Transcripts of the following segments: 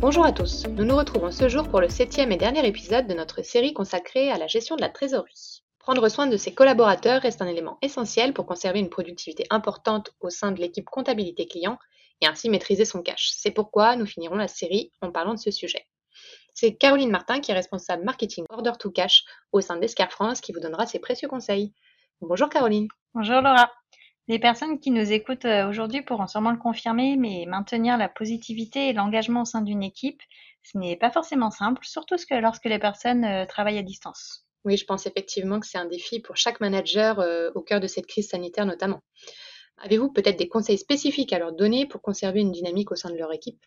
Bonjour à tous, nous nous retrouvons ce jour pour le septième et dernier épisode de notre série consacrée à la gestion de la trésorerie. Prendre soin de ses collaborateurs reste un élément essentiel pour conserver une productivité importante au sein de l'équipe comptabilité client et ainsi maîtriser son cash. C'est pourquoi nous finirons la série en parlant de ce sujet. C'est Caroline Martin qui est responsable marketing Order to Cash au sein d'Escar France qui vous donnera ses précieux conseils. Bonjour Caroline. Bonjour Laura. Les personnes qui nous écoutent euh, aujourd'hui pourront sûrement le confirmer, mais maintenir la positivité et l'engagement au sein d'une équipe, ce n'est pas forcément simple, surtout lorsque les personnes euh, travaillent à distance. Oui, je pense effectivement que c'est un défi pour chaque manager euh, au cœur de cette crise sanitaire notamment. Avez-vous peut-être des conseils spécifiques à leur donner pour conserver une dynamique au sein de leur équipe?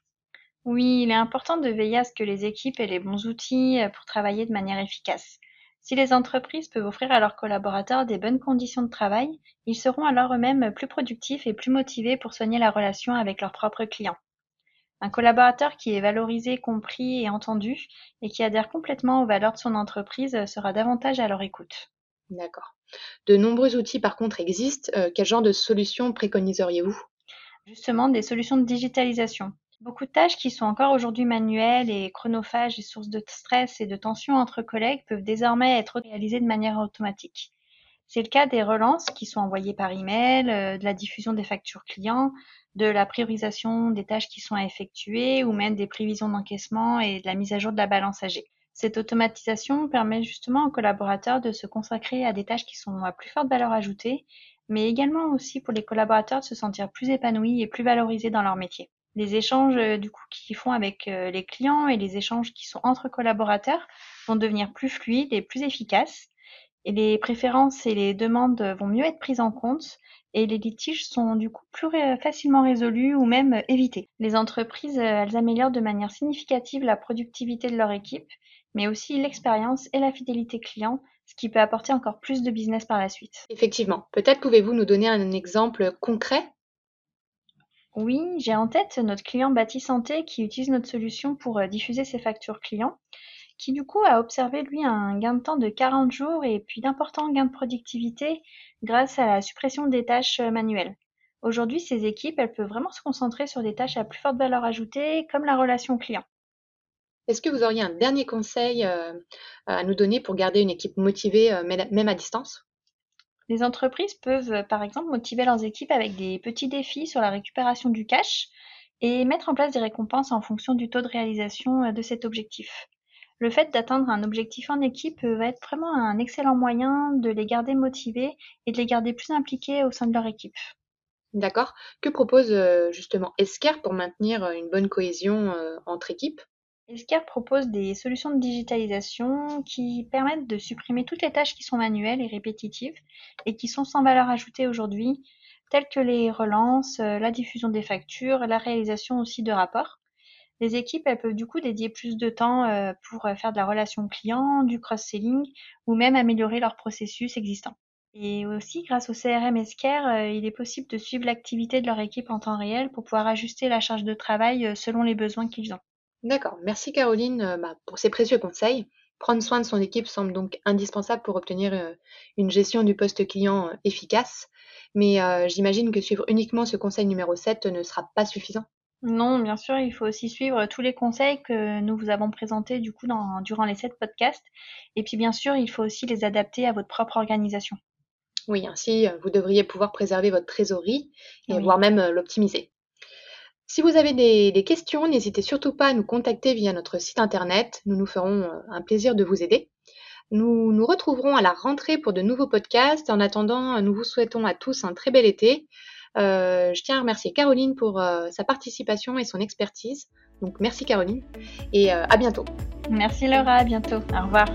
Oui, il est important de veiller à ce que les équipes aient les bons outils pour travailler de manière efficace. Si les entreprises peuvent offrir à leurs collaborateurs des bonnes conditions de travail, ils seront alors eux-mêmes plus productifs et plus motivés pour soigner la relation avec leurs propres clients. Un collaborateur qui est valorisé, compris et entendu et qui adhère complètement aux valeurs de son entreprise sera davantage à leur écoute. D'accord. De nombreux outils par contre existent. Euh, quel genre de solutions préconiseriez-vous? Justement, des solutions de digitalisation. Beaucoup de tâches qui sont encore aujourd'hui manuelles et chronophages et sources de stress et de tension entre collègues peuvent désormais être réalisées de manière automatique. C'est le cas des relances qui sont envoyées par email, euh, de la diffusion des factures clients, de la priorisation des tâches qui sont à effectuer ou même des prévisions d'encaissement et de la mise à jour de la balance âgée. Cette automatisation permet justement aux collaborateurs de se consacrer à des tâches qui sont à plus forte valeur ajoutée, mais également aussi pour les collaborateurs de se sentir plus épanouis et plus valorisés dans leur métier les échanges euh, du coup qu'ils font avec euh, les clients et les échanges qui sont entre collaborateurs vont devenir plus fluides et plus efficaces. Et les préférences et les demandes vont mieux être prises en compte et les litiges sont du coup plus facilement résolus ou même évités. Les entreprises, euh, elles améliorent de manière significative la productivité de leur équipe, mais aussi l'expérience et la fidélité client, ce qui peut apporter encore plus de business par la suite. Effectivement. Peut-être pouvez-vous nous donner un exemple concret oui, j'ai en tête notre client Bâti Santé qui utilise notre solution pour euh, diffuser ses factures clients, qui du coup a observé lui un gain de temps de 40 jours et puis d'importants gains de productivité grâce à la suppression des tâches euh, manuelles. Aujourd'hui, ces équipes, elles peuvent vraiment se concentrer sur des tâches à plus forte valeur ajoutée, comme la relation client. Est-ce que vous auriez un dernier conseil euh, à nous donner pour garder une équipe motivée, même à distance? Les entreprises peuvent, euh, par exemple, motiver leurs équipes avec des petits défis sur la récupération du cash et mettre en place des récompenses en fonction du taux de réalisation euh, de cet objectif. Le fait d'atteindre un objectif en équipe va être vraiment un excellent moyen de les garder motivés et de les garder plus impliqués au sein de leur équipe. D'accord. Que propose euh, justement Esker pour maintenir une bonne cohésion entre équipes? Escar propose des solutions de digitalisation qui permettent de supprimer toutes les tâches qui sont manuelles et répétitives et qui sont sans valeur ajoutée aujourd'hui, telles que les relances, euh, la diffusion des factures, la réalisation aussi de rapports. Les équipes, elles peuvent du coup dédier plus de temps euh, pour euh, faire de la relation client, du cross-selling ou même améliorer leurs processus existants. Et aussi, grâce au CRM Escar, il est possible de suivre l'activité de leur équipe en temps réel pour pouvoir ajuster la charge de travail selon les besoins qu'ils ont. D'accord. Merci Caroline euh, bah, pour ces précieux conseils. Prendre soin de son équipe semble donc indispensable pour obtenir euh, une gestion du poste client euh, efficace. Mais j'imagine que suivre uniquement ce conseil numéro 7 ne sera pas suffisant. Non, bien sûr, il faut aussi suivre tous les conseils que nous vous avons présentés du coup durant les 7 podcasts. Et puis bien sûr, il faut aussi les adapter à votre propre organisation. Oui, ainsi vous devriez pouvoir préserver votre trésorerie et voire même l'optimiser. Si vous avez des, questions, n'hésitez surtout pas à nous contacter via notre site internet. Nous nous ferons euh, un plaisir de vous aider. Nous nous retrouverons à la rentrée pour de nouveaux podcasts. En attendant, nous vous souhaitons à tous un très bel été. Euh, je tiens à remercier Caroline pour euh, sa participation et son expertise. Donc merci Caroline et à bientôt. Merci Laura, à bientôt. Au revoir.